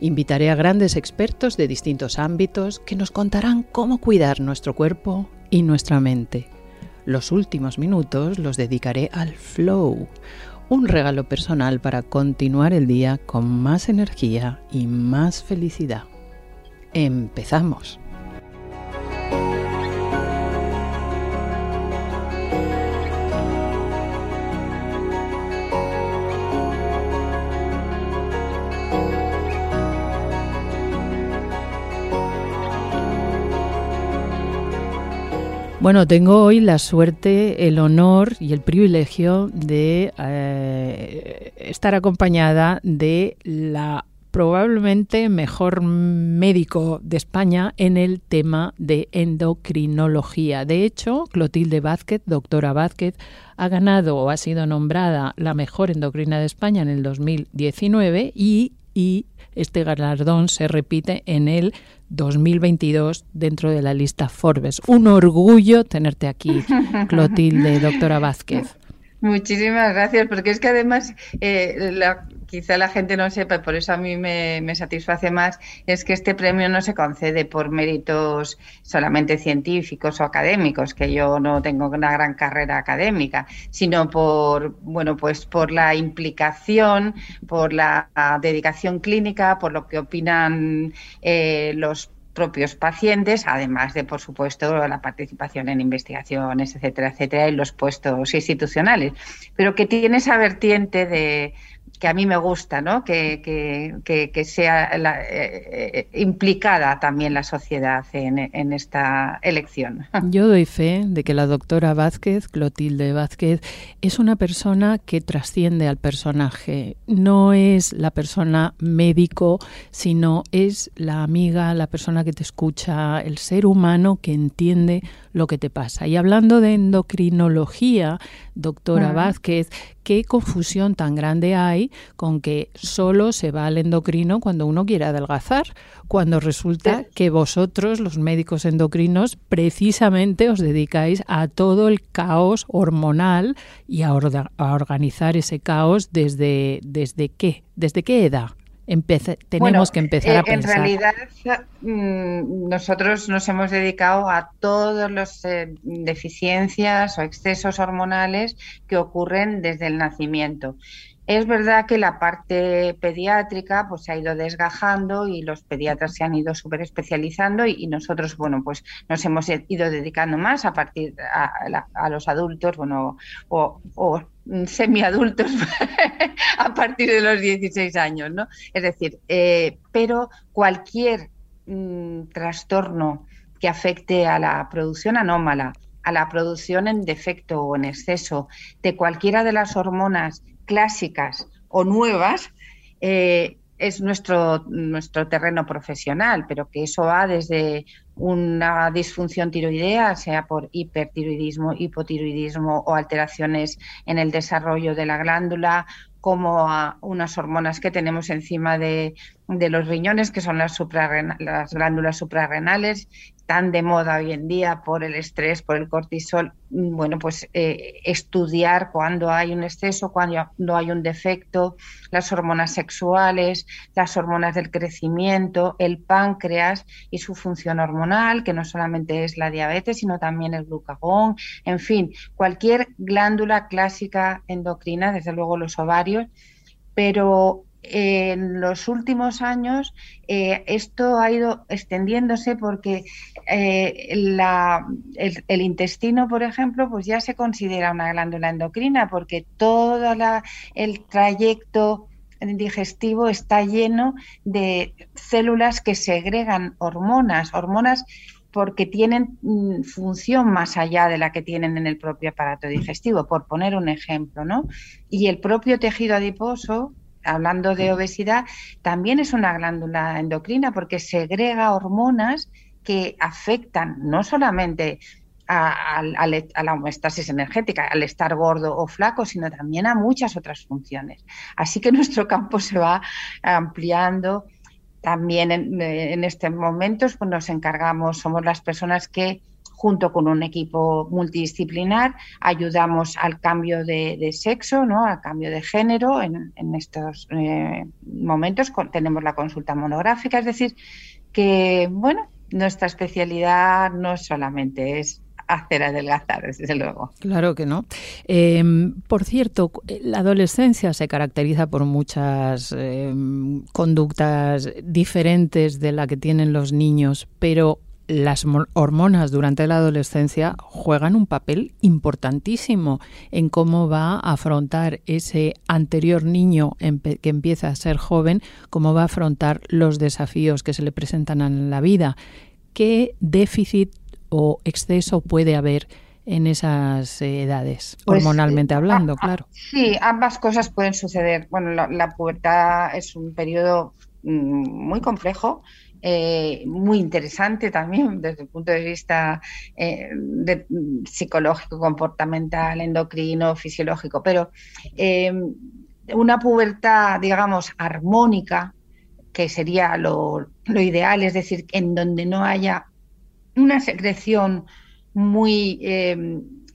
Invitaré a grandes expertos de distintos ámbitos que nos contarán cómo cuidar nuestro cuerpo y nuestra mente. Los últimos minutos los dedicaré al flow, un regalo personal para continuar el día con más energía y más felicidad. Empezamos. Bueno, tengo hoy la suerte, el honor y el privilegio de eh, estar acompañada de la probablemente mejor médico de España en el tema de endocrinología. De hecho, Clotilde Vázquez, doctora Vázquez, ha ganado o ha sido nombrada la mejor endocrina de España en el 2019 y, y este galardón se repite en el 2022 dentro de la lista Forbes. Un orgullo tenerte aquí, Clotilde, doctora Vázquez. Muchísimas gracias, porque es que además eh, la, quizá la gente no sepa, y por eso a mí me, satisface más, es que este premio no se concede por méritos solamente científicos o académicos, que yo no tengo una gran carrera académica, sino por, bueno, pues por la implicación, por la dedicación clínica, por lo que opinan eh, los propios pacientes, además de, por supuesto, la participación en investigaciones, etcétera, etcétera, en los puestos institucionales, pero que tiene esa vertiente de, que a mí me gusta, ¿no? que, que, sea eh, eh, implicada también la sociedad en, esta elección. Yo doy fe de que la doctora Vázquez, Clotilde Vázquez, es una persona que trasciende al personaje. No es la persona médico, sino es la amiga, la persona que te escucha, el ser humano que entiende lo que te pasa. Y hablando de endocrinología, doctora Vázquez, qué confusión tan grande hay con que solo se va al endocrino cuando uno quiere adelgazar, cuando resulta que vosotros, los médicos endocrinos, precisamente os dedicáis a todo el caos hormonal y a, organizar ese caos desde, desde qué, desde qué edad tenemos que empezar a pensar. En realidad, mm, nosotros nos hemos dedicado a todas las eh, deficiencias o excesos hormonales que ocurren desde el nacimiento. Es verdad que la parte pediátrica pues se ha ido desgajando y los pediatras se han ido súper especializando y, nosotros, bueno, pues nos hemos ido dedicando más a partir a, los adultos, bueno, o, o semiadultos a partir de los 16 años, ¿no? Es decir, eh, pero cualquier mm, trastorno que afecte a la producción anómala, a la producción en defecto o en exceso de cualquiera de las hormonas clásicas o nuevas, eh, es nuestro, nuestro terreno profesional, pero que eso va desde una disfunción tiroidea, sea por hipertiroidismo, hipotiroidismo o alteraciones en el desarrollo de la glándula, como a unas hormonas que tenemos encima de, de los riñones, que son las, las glándulas suprarrenales, tan de moda hoy en día por el estrés, por el cortisol, bueno, pues eh, estudiar cuando hay un exceso, cuando hay un defecto, las hormonas sexuales, las hormonas del crecimiento, el páncreas y su función hormonal, que no solamente es la diabetes, sino también el glucagón, en fin, cualquier glándula clásica endocrina, desde luego los ovarios, pero en los últimos años eh, esto ha ido extendiéndose porque eh, el, intestino, por ejemplo, pues ya se considera una glándula endocrina porque todo el trayecto digestivo está lleno de células que segregan hormonas, hormonas porque tienen mm, función más allá de la que tienen en el propio aparato digestivo, por poner un ejemplo, ¿no? Y el propio tejido adiposo hablando de obesidad, también es una glándula endocrina porque segrega hormonas que afectan no solamente a, la homeostasis energética, al estar gordo o flaco, sino también a muchas otras funciones. Así que nuestro campo se va ampliando. También en, en estos momentos pues nos encargamos, somos las personas que junto con un equipo multidisciplinar, ayudamos al cambio de, sexo, ¿no? al cambio de género en, estos eh, momentos. tenemos la consulta monográfica, es decir, que bueno, nuestra especialidad no solamente es hacer adelgazar, desde luego. Claro que no. Em, por cierto, la adolescencia se caracteriza por muchas em, conductas diferentes de la que tienen los niños, pero las hormonas durante la adolescencia juegan un papel importantísimo en cómo va a afrontar ese anterior niño que empieza a ser joven, cómo va a afrontar los desafíos que se le presentan en la vida. ¿Qué déficit o exceso puede haber en esas edades, pues, hormonalmente eh, hablando, ah, ah, claro? Sí, ambas cosas pueden suceder. Bueno, la pubertad es un periodo mm, muy complejo eh, muy interesante también desde el punto de vista eh, psicológico, comportamental, endocrino, fisiológico, pero eh, una pubertad, digamos, armónica, que sería lo, ideal, es decir, en donde no haya una secreción muy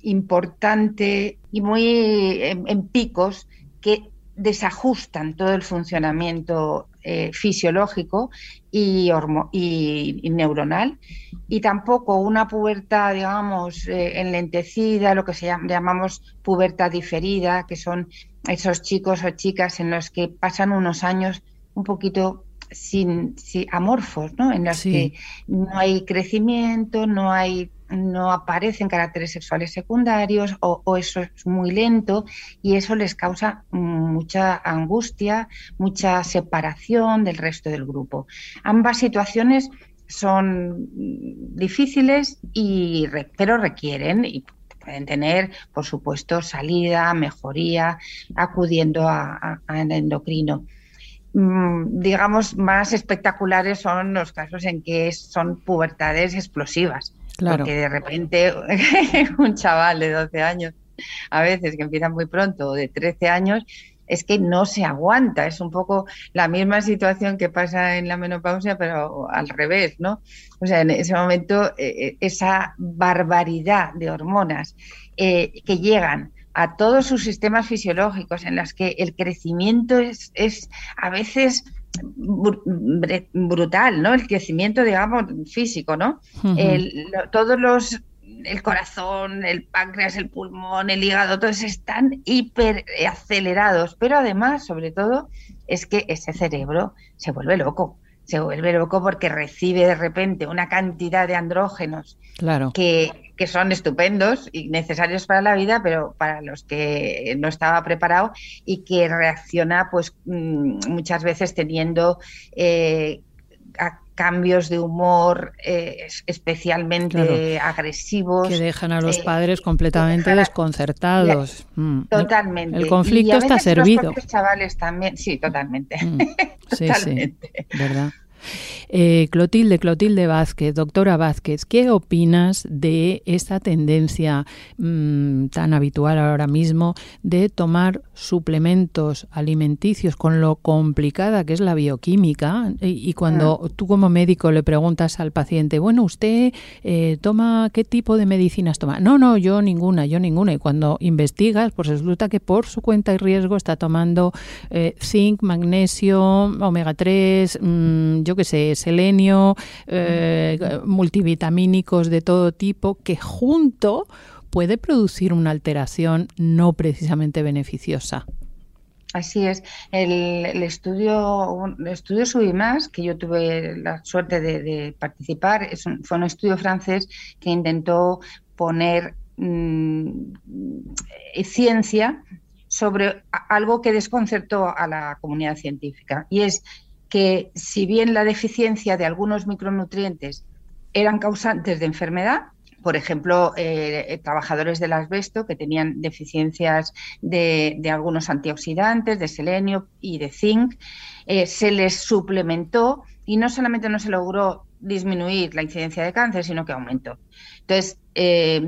importante y muy en picos que desajustan todo el funcionamiento eh, fisiológico y, y, neuronal, y tampoco una pubertad, digamos, eh, enlentecida, lo que se llamamos pubertad diferida, que son esos chicos o chicas en los que pasan unos años un poquito sin, amorfos, ¿no? En los que no hay crecimiento, no hay no aparecen caracteres sexuales secundarios o, eso es muy lento y eso les causa mucha angustia, mucha separación del resto del grupo. Ambas situaciones son difíciles y pero requieren y pueden tener, por supuesto, salida, mejoría, acudiendo al endocrino. Mm, digamos, más espectaculares son los casos en que son pubertades explosivas porque de repente un chaval de 12 años, a veces que empieza muy pronto, o de 13 años, es que no se aguanta. Es un poco la misma situación que pasa en la menopausia, pero al revés, ¿no? O sea, en ese momento, eh, eh, esa barbaridad de hormonas eh, que llegan a todos sus sistemas fisiológicos, en las que el crecimiento es, es a veces brutal, ¿no? El crecimiento, digamos, físico, ¿no? todos los el corazón, el páncreas, el pulmón, el hígado, todos están hiper acelerados, pero además, sobre todo, es que ese cerebro se vuelve loco se vuelve loco porque recibe de repente una cantidad de andrógenos claro. que, que, son estupendos y necesarios para la vida, pero para los que no estaba preparado y que reacciona pues mm, muchas veces teniendo eh, cambios de humor eh, especialmente agresivos. Que dejan a los eh, padres completamente desconcertados. Mm. Totalmente. El conflicto está servido. Los chavales también, sí, totalmente. Mm. Sí, sí, ¿verdad? Eh, Clotilde, Clotilde Vázquez, doctora Vázquez, ¿qué opinas de esta tendencia mm, tan habitual ahora mismo de tomar suplementos alimenticios con lo complicada que es la bioquímica? Y, cuando ah. tú como médico le preguntas al paciente, bueno, ¿usted eh, toma qué tipo de medicinas toma? No, no, yo ninguna, yo ninguna. Y cuando investigas, pues resulta que por su cuenta y riesgo está tomando eh, zinc, magnesio, omega 3, yo qué sé, selenio, eh, multivitamínicos de todo tipo, que junto puede producir una alteración no precisamente beneficiosa. Así es. El, estudio, el estudio Subimás, que yo tuve la suerte de, participar, es fue un estudio francés que intentó poner mm, ciencia sobre algo que desconcertó a la comunidad científica. Y es que si bien la deficiencia de algunos micronutrientes eran causantes de enfermedad, por ejemplo, eh, trabajadores del asbesto que tenían deficiencias de, algunos antioxidantes, de selenio y de zinc, eh, se les suplementó y no solamente no se logró disminuir la incidencia de cáncer, sino que aumentó. Entonces, eh,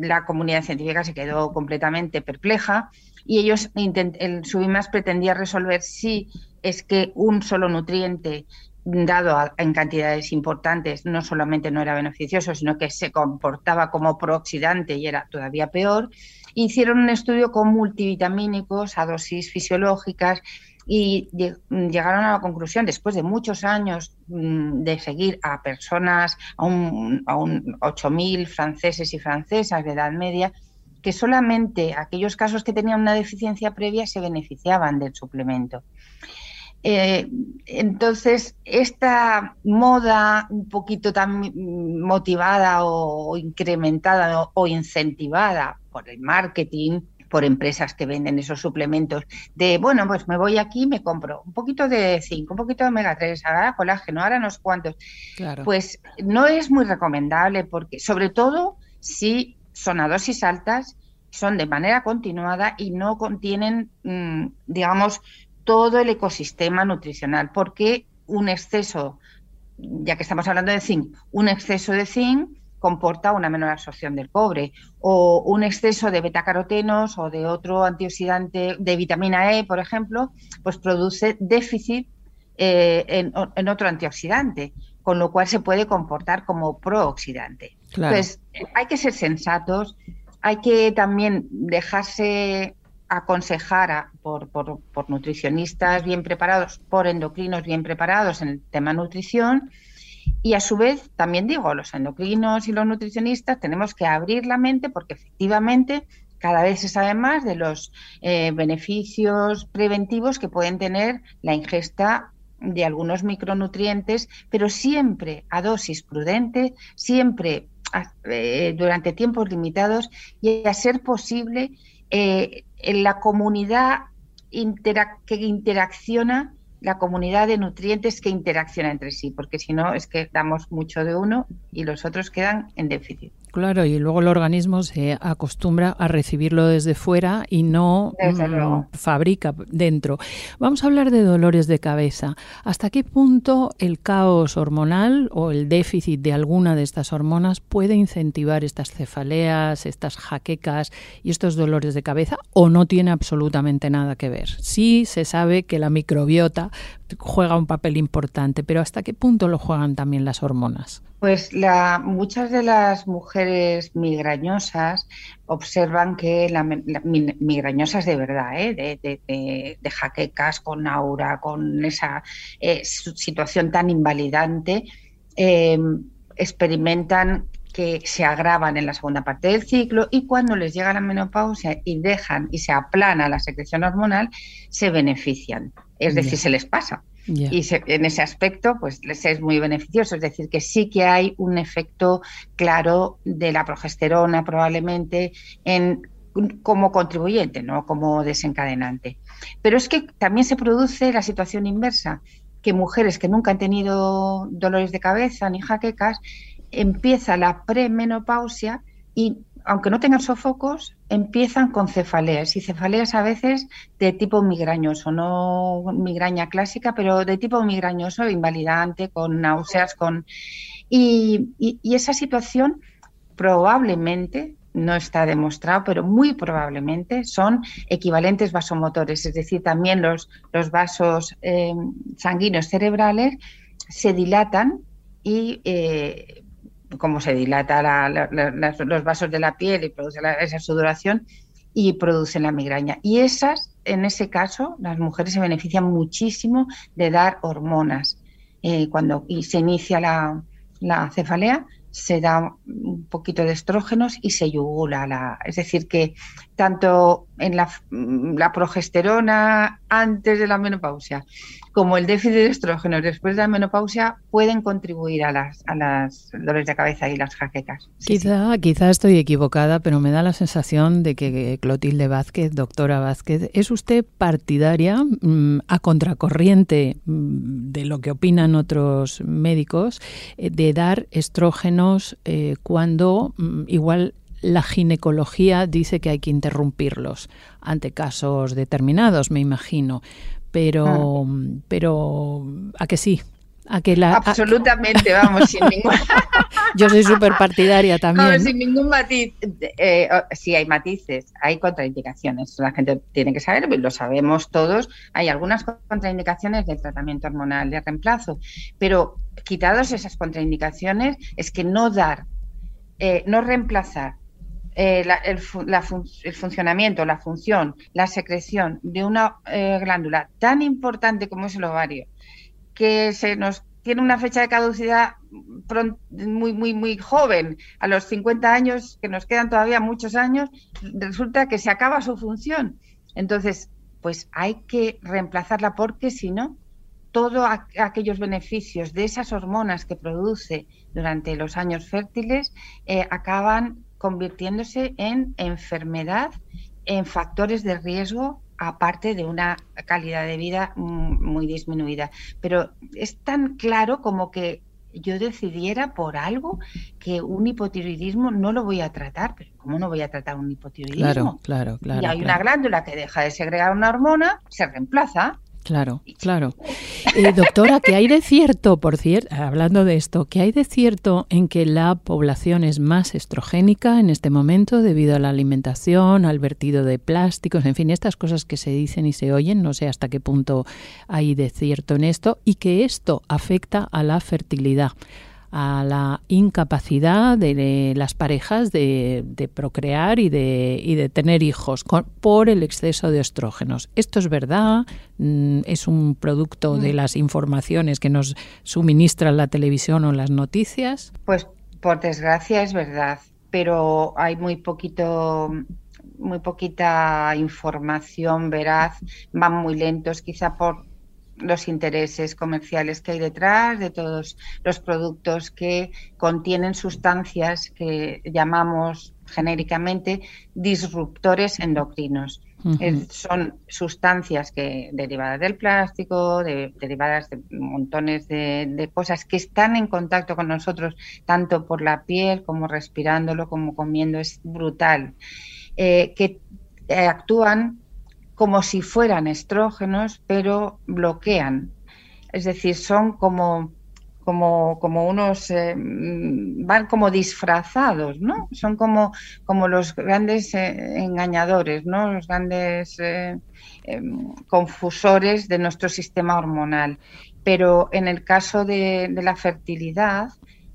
la comunidad científica se quedó completamente perpleja y ellos, el Subimas pretendía resolver si es que un solo nutriente dado en cantidades importantes, no solamente no era beneficioso, sino que se comportaba como prooxidante y era todavía peor. Hicieron un estudio con multivitamínicos a dosis fisiológicas y llegaron a la conclusión, después de muchos años mm, de seguir a personas, a un, a un 8.000 franceses y francesas de edad media, que solamente aquellos casos que tenían una deficiencia previa se beneficiaban del suplemento. Eh, entonces, esta moda un poquito tan motivada o, incrementada o, incentivada por el marketing, por empresas que venden esos suplementos, de, bueno, pues me voy aquí y me compro un poquito de zinc, un poquito de omega 3, ahora colágeno, ahora unos cuantos. Pues no es muy recomendable porque, sobre todo, si son a dosis altas, son de manera continuada y no contienen, mm, digamos, todo el ecosistema nutricional, porque un exceso, ya que estamos hablando de zinc, un exceso de zinc comporta una menor absorción del cobre o un exceso de betacarotenos o de otro antioxidante de vitamina E, por ejemplo, pues produce déficit eh, en, otro antioxidante, con lo cual se puede comportar como prooxidante. Entonces, hay que ser sensatos, hay que también dejarse aconsejar por, nutricionistas bien preparados, por endocrinos bien preparados en el tema nutrición. Y a su vez, también digo, los endocrinos y los nutricionistas tenemos que abrir la mente porque efectivamente cada vez se sabe más de los eh, beneficios preventivos que pueden tener la ingesta de algunos micronutrientes, pero siempre a dosis prudente, siempre eh, durante tiempos limitados y a ser posible eh, en la comunidad que interacciona, la comunidad de nutrientes que interacciona entre sí, porque si no es que damos mucho de uno y los otros quedan en déficit. Claro, y luego el organismo se acostumbra a recibirlo desde fuera y no mm, fabrica dentro. Vamos a hablar de dolores de cabeza. ¿Hasta qué punto el caos hormonal o el déficit de alguna de estas hormonas puede incentivar estas cefaleas, estas jaquecas y estos dolores de cabeza o no tiene absolutamente nada que ver? Sí se sabe que la microbiota juega un papel importante, pero ¿hasta qué punto lo juegan también las hormonas? Pues la, muchas de las mujeres migrañosas observan que la, migrañosas de verdad, ¿eh? de, jaquecas, con aura, con esa eh, situación tan invalidante, em, experimentan que se agravan en la segunda parte del ciclo y cuando les llega la menopausia y dejan y se aplana la secreción hormonal, se benefician, es decir, se les pasa. Y en ese aspecto, pues les es muy beneficioso. Es decir, que sí que hay un efecto claro de la progesterona probablemente en como contribuyente, no como desencadenante. Pero es que también se produce la situación inversa, que mujeres que nunca han tenido dolores de cabeza ni jaquecas, empieza la premenopausia y aunque no tengan sofocos, empiezan con cefaleas y cefaleas a veces de tipo migrañoso, no migraña clásica, pero de tipo migrañoso, invalidante, con náuseas, con y, esa situación probablemente no está demostrado, pero muy probablemente son equivalentes vasomotores, es decir, también los, los vasos eh, sanguíneos cerebrales se dilatan y eh, como se dilata los vasos de la piel y produce esa sudoración y producen la migraña. Y esas, en ese caso, las mujeres se benefician muchísimo de dar hormonas. Eh, cuando se inicia la, cefalea, se da un poquito de estrógenos y se yugula. La, es decir, que tanto en la, la progesterona antes de la menopausia como el déficit de estrógenos después de la menopausia pueden contribuir a las, a las dolores de cabeza y las jaquecas. quizá, quizá estoy equivocada, pero me da la sensación de que Clotilde Vázquez, doctora Vázquez, ¿es usted partidaria mm, a contracorriente mm, de lo que opinan otros médicos eh, de dar estrógenos eh, cuando mm, igual la ginecología dice que hay que interrumpirlos ante casos determinados, me imagino. Pero, ah. pero ¿a que sí? A que la, Absolutamente, vamos, sin ningún... Yo soy súper partidaria también. sin ningún matiz. Eh, sí, hay matices, hay contraindicaciones. La gente tiene que saber, lo sabemos todos. Hay algunas contraindicaciones del tratamiento hormonal de reemplazo, pero quitados esas contraindicaciones, es que no dar, eh, no reemplazar eh, el, funcionamiento, la función, la secreción de una eh, glándula tan importante como es el ovario, que se nos tiene una fecha de caducidad muy, muy, muy joven, a los 50 años, que nos quedan todavía muchos años, resulta que se acaba su función. Entonces, pues hay que reemplazarla porque si no, todos aquellos beneficios de esas hormonas que produce durante los años fértiles eh, acaban convirtiéndose en enfermedad, en factores de riesgo aparte de una calidad de vida muy disminuida. Pero es tan claro como que yo decidiera por algo que un hipotiroidismo no lo voy a tratar. Pero ¿cómo no voy a tratar un hipotiroidismo? Claro, claro, claro. Y hay una glándula que deja de segregar una hormona, se reemplaza. Claro, claro. Eh, doctora, ¿qué hay de cierto, por cierto, hablando de esto, qué hay de cierto en que la población es más estrogénica en este momento debido a la alimentación, al vertido de plásticos, en fin, estas cosas que se dicen y se oyen, no sé hasta qué punto hay de cierto en esto, y que esto afecta a la fertilidad? A la incapacidad de las parejas de, procrear y de, y de tener hijos por el exceso de estrógenos. ¿Esto es verdad? Mm, ¿Es un producto de mm. las informaciones que nos suministra la televisión o las noticias? Pues por desgracia es verdad, pero hay muy poquito muy poquita información veraz, van muy lentos, quizá por los intereses comerciales que hay detrás de todos los productos que contienen sustancias que llamamos genéricamente disruptores endocrinos. son sustancias que derivadas del plástico, derivadas de montones de, cosas que están en contacto con nosotros, tanto por la piel como respirándolo, como comiendo, es brutal, eh, que eh, actúan como si fueran estrógenos, pero bloquean. Es decir, son como, como, como unos, eh, van como disfrazados, ¿no? Son como, como los grandes eh, engañadores, ¿no? Los grandes eh, em, confusores de nuestro sistema hormonal. Pero en el caso de la fertilidad,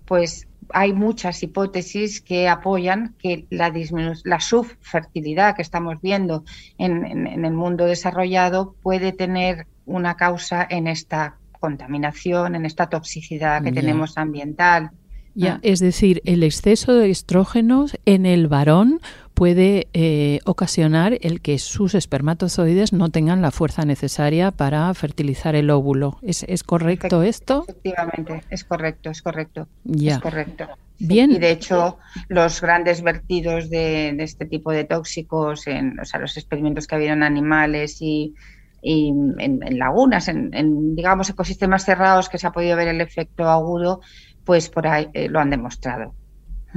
pues hay muchas hipótesis que apoyan que la, la subfertilidad que estamos viendo en, el mundo desarrollado puede tener una causa en esta contaminación, en esta toxicidad que tenemos ambiental. Ya, es decir, el exceso de estrógenos en el varón puede eh, ocasionar el que sus espermatozoides no tengan la fuerza necesaria para fertilizar el óvulo. ¿Es, es correcto esto? Efectivamente, es correcto, es correcto. Es correcto. Bien. Y de hecho, los grandes vertidos de, este tipo de tóxicos, en o sea, los experimentos que ha habido en animales y, en, lagunas, en, digamos ecosistemas cerrados que se ha podido ver el efecto agudo, pues por ahí eh, lo han demostrado.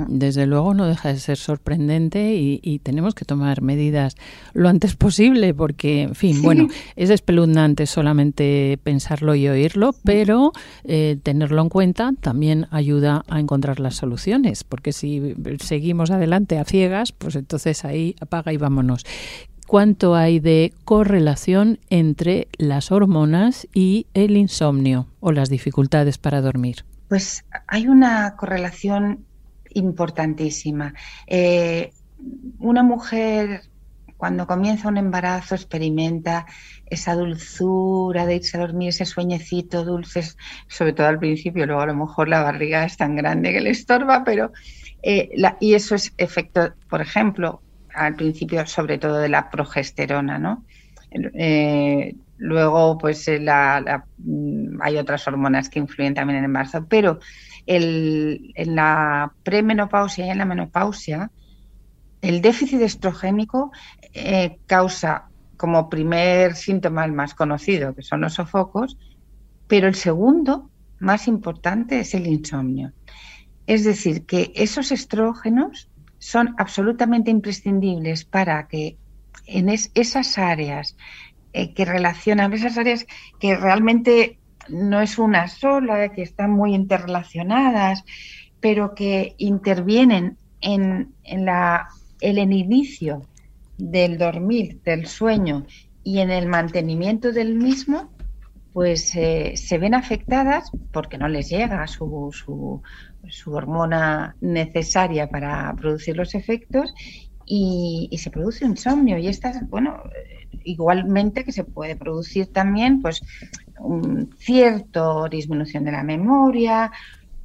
Desde luego no deja de ser sorprendente y, tenemos que tomar medidas lo antes posible porque, en fin, bueno, es espeluznante solamente pensarlo y oírlo, pero eh, tenerlo en cuenta también ayuda a encontrar las soluciones, porque si seguimos adelante a ciegas, pues entonces ahí apaga y vámonos. ¿Cuánto hay de correlación entre las hormonas y el insomnio o las dificultades para dormir? Pues hay una correlación importantísima. Eh, una mujer cuando comienza un embarazo experimenta esa dulzura de irse a dormir, ese sueñecito dulce, sobre todo al principio, luego a lo mejor la barriga es tan grande que le estorba, pero eh, y eso es efecto, por ejemplo, al principio sobre todo de la progesterona, ¿no? Eh, Luego, pues eh, mm, hay otras hormonas que influyen también en el embarazo, pero en la premenopausia y en la menopausia, el déficit estrogénico eh, causa como primer síntoma el más conocido, que son los sofocos, pero el segundo, más importante, es el insomnio. Es decir, que esos estrógenos son absolutamente imprescindibles para que en esas áreas eh, que relacionan, esas áreas que realmente no es una sola, que están muy interrelacionadas, pero que intervienen en, la, el inicio del dormir, del sueño y en el mantenimiento del mismo, pues eh, se ven afectadas porque no les llega su, su, su, hormona necesaria para producir los efectos y, y se produce insomnio. Y estas, bueno, igualmente que se puede producir también pues un cierto disminución de la memoria,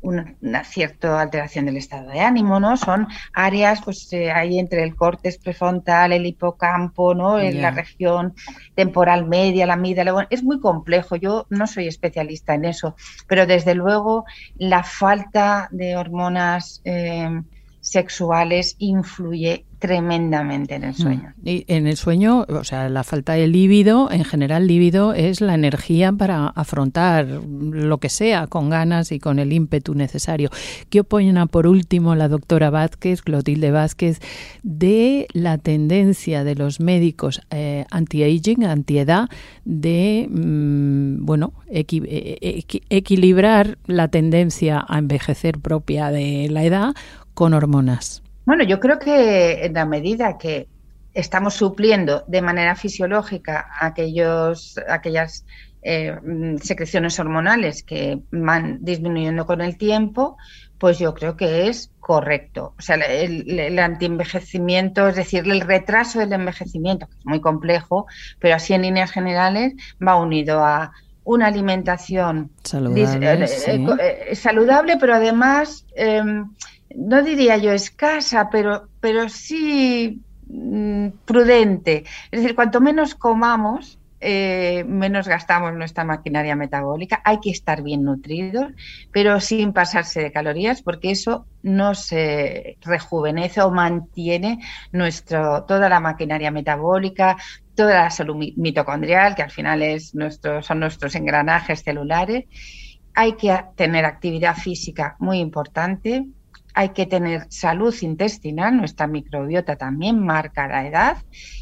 una, cierta alteración del estado de ánimo, ¿no? Son áreas, pues eh, ahí entre el córtex prefrontal, el hipocampo, ¿no? En la región temporal media, la amígdala. es muy complejo. Yo no soy especialista en eso, pero desde luego la falta de hormonas eh, sexuales influye tremendamente en el mm. sueño. Y en el sueño, o sea, la falta de líbido, en general líbido es la energía para afrontar lo que sea con ganas y con el ímpetu necesario. ¿Qué opina por último la doctora Vázquez, Clotilde Vázquez, de la tendencia de los médicos eh, anti-aging, anti-edad, de, mm, bueno, e, e, equilibrar la tendencia a envejecer propia de la edad con hormonas? Bueno, yo creo que en la medida que estamos supliendo de manera fisiológica aquellos, aquellas eh, secreciones hormonales que van disminuyendo con el tiempo, pues yo creo que es correcto. O sea, el, el antienvejecimiento, es decir, el retraso del envejecimiento, que es muy complejo, pero así en líneas generales va unido a una alimentación saludable, eh, eh, saludable pero además em, no diría yo escasa, pero, pero sí mm, prudente. Es decir, cuanto menos comamos, eh, menos gastamos nuestra maquinaria metabólica. Hay que estar bien nutridos, pero sin pasarse de calorías, porque eso no se rejuvenece o mantiene nuestro, toda la maquinaria metabólica, toda la salud mitocondrial, que al final es son nuestros engranajes celulares. Hay que tener actividad física muy importante, hay que tener salud intestinal, nuestra microbiota también marca la edad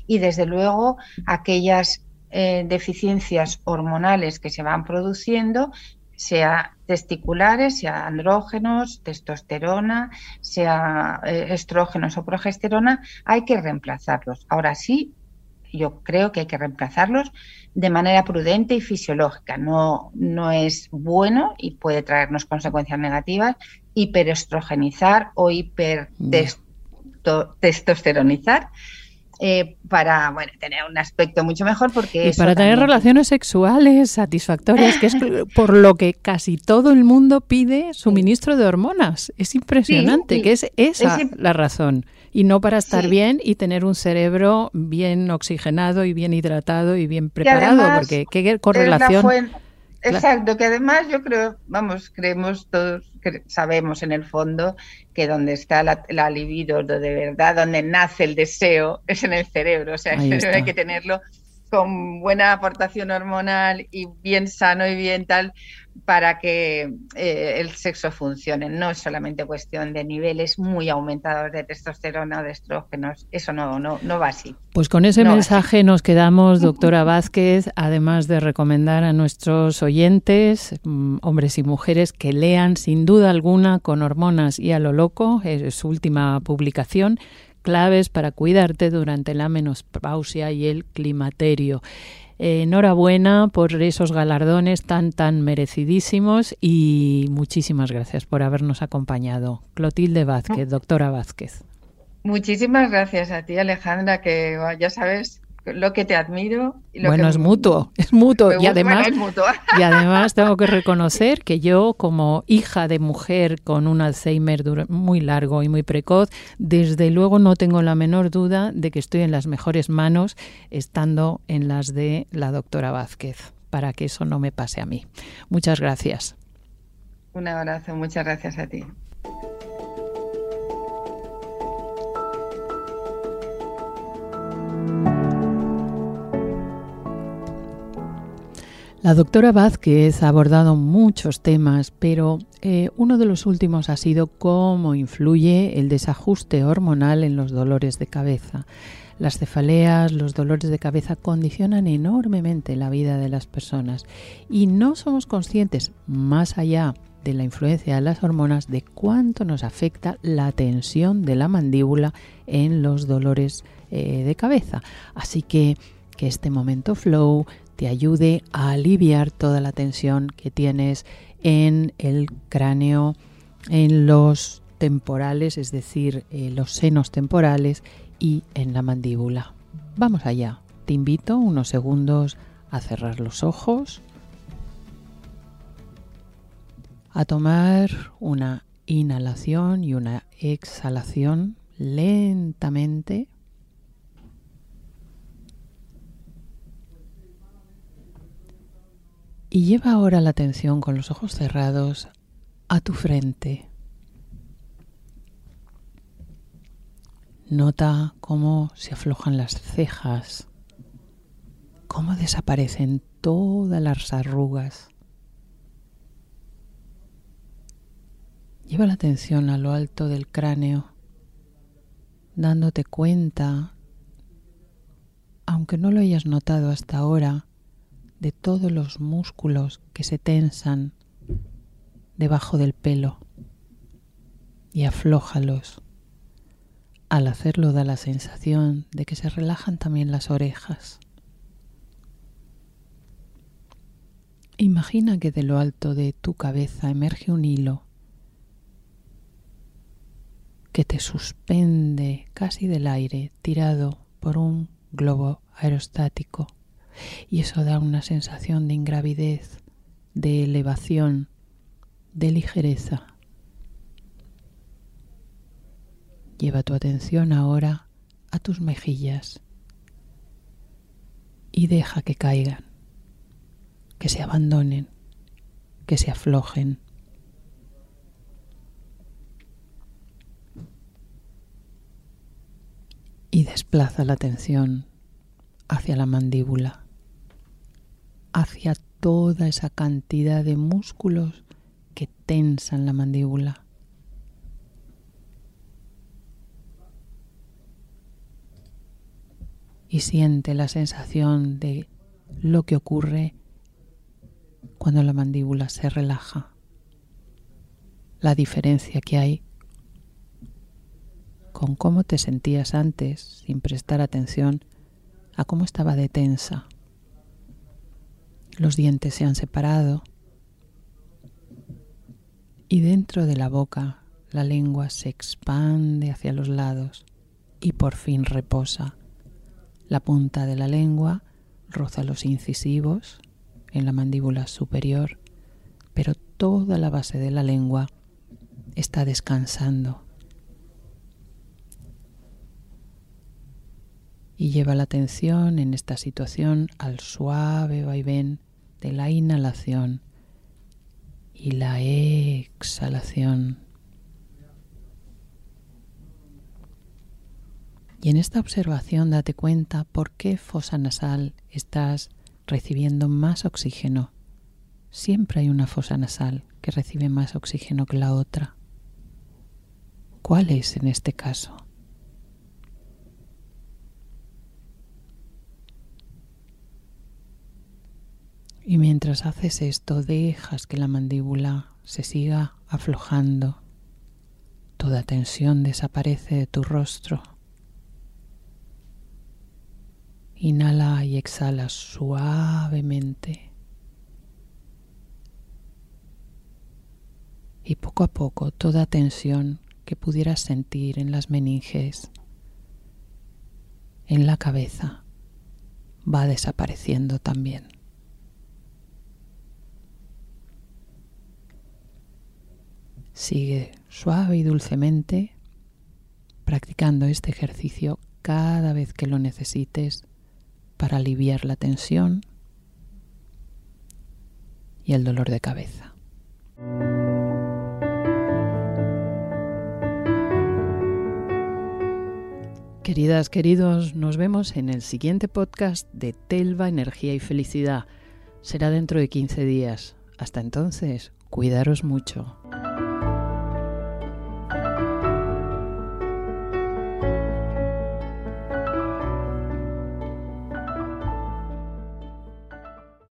y desde luego aquellas eh, deficiencias hormonales que se van produciendo, sea testiculares, sea andrógenos, testosterona, sea eh, estrógenos o progesterona, hay que reemplazarlos. Ahora sí, yo creo que hay que reemplazarlos de manera prudente y fisiológica. No, no es bueno y puede traernos consecuencias negativas hiperestrogenizar o hipertestosteronizar. Eh, para bueno, tener un aspecto mucho mejor porque y para tener relaciones sexuales satisfactorias que es por lo que casi todo el mundo pide suministro de hormonas es impresionante que es esa la razón y no para estar bien y tener un cerebro bien oxigenado y bien hidratado y bien preparado porque qué correlación Exacto, que además yo creo, vamos, creemos todos, que sabemos en el fondo que donde está la, libido, de verdad, donde nace el deseo, es en el cerebro. O sea, el cerebro hay que tenerlo con buena aportación hormonal y bien sano y bien tal para que eh, el sexo funcione. No es solamente cuestión de niveles muy aumentados de testosterona o de estrógenos. Eso no, no, no va así. Pues con ese mensaje nos quedamos, doctora Vázquez, además de recomendar a nuestros oyentes, mm, hombres y mujeres, que lean sin duda alguna con hormonas y a lo loco, es su última publicación claves para cuidarte durante la menopausia y el climaterio. enhorabuena por esos galardones tan, tan merecidísimos y muchísimas gracias por habernos acompañado. Clotilde Vázquez, doctora Vázquez. Muchísimas gracias a ti, Alejandra, que ya sabes lo que te admiro. Y bueno, es mutuo, es mutuo. Y además, y además tengo que reconocer que yo, como hija de mujer con un Alzheimer muy largo y muy precoz, desde luego no tengo la menor duda de que estoy en las mejores manos estando en las de la doctora Vázquez, para que eso no me pase a mí. Muchas gracias. Un abrazo, muchas gracias a ti. La doctora Vázquez ha abordado muchos temas, pero eh, uno de los últimos ha sido cómo influye el desajuste hormonal en los dolores de cabeza. Las cefaleas, los dolores de cabeza condicionan enormemente la vida de las personas y no somos conscientes, más allá de la influencia de las hormonas, de cuánto nos afecta la tensión de la mandíbula en los dolores eh, de cabeza. Así que que este momento flow te ayude a aliviar toda la tensión que tienes en el cráneo, en los temporales, es decir, eh, los senos temporales y en la mandíbula. Vamos allá. Te invito unos segundos a cerrar los ojos, a tomar una inhalación y una exhalación lentamente Y lleva ahora la atención con los ojos cerrados a tu frente. Nota cómo se aflojan las cejas, cómo desaparecen todas las arrugas. Lleva la atención a lo alto del cráneo, dándote cuenta, aunque no lo hayas notado hasta ahora, de todos los músculos que se tensan debajo del pelo y aflójalos. Al hacerlo da la sensación de que se relajan también las orejas. Imagina que de lo alto de tu cabeza emerge un hilo que te suspende casi del aire tirado por un globo aerostático y eso da una sensación de ingravidez, de elevación, de ligereza. Lleva tu atención ahora a tus mejillas y deja que caigan, que se abandonen, que se aflojen. Y desplaza la atención hacia la mandíbula hacia toda esa cantidad de músculos que tensan la mandíbula. Y siente la sensación de lo que ocurre cuando la mandíbula se relaja. La diferencia que hay con cómo te sentías antes sin prestar atención a cómo estaba de tensa los dientes se han separado y dentro de la boca la lengua se expande hacia los lados y por fin reposa. La punta de la lengua roza los incisivos en la mandíbula superior, pero toda la base de la lengua está descansando. Y lleva la atención en esta situación al suave vaivén de la inhalación y la exhalación. Y en esta observación date cuenta por qué fosa nasal estás recibiendo más oxígeno. Siempre hay una fosa nasal que recibe más oxígeno que la otra. ¿Cuál es en este caso? Y mientras haces esto, dejas que la mandíbula se siga aflojando. Toda tensión desaparece de tu rostro. Inhala y exhala suavemente. Y poco a poco toda tensión que pudieras sentir en las meninges, en la cabeza, va desapareciendo también. Sigue suave y dulcemente practicando este ejercicio cada vez que lo necesites para aliviar la tensión y el dolor de cabeza. Queridas, queridos, nos vemos en el siguiente podcast de Telva, Energía y Felicidad. Será dentro de 15 días. Hasta entonces, cuidaros mucho.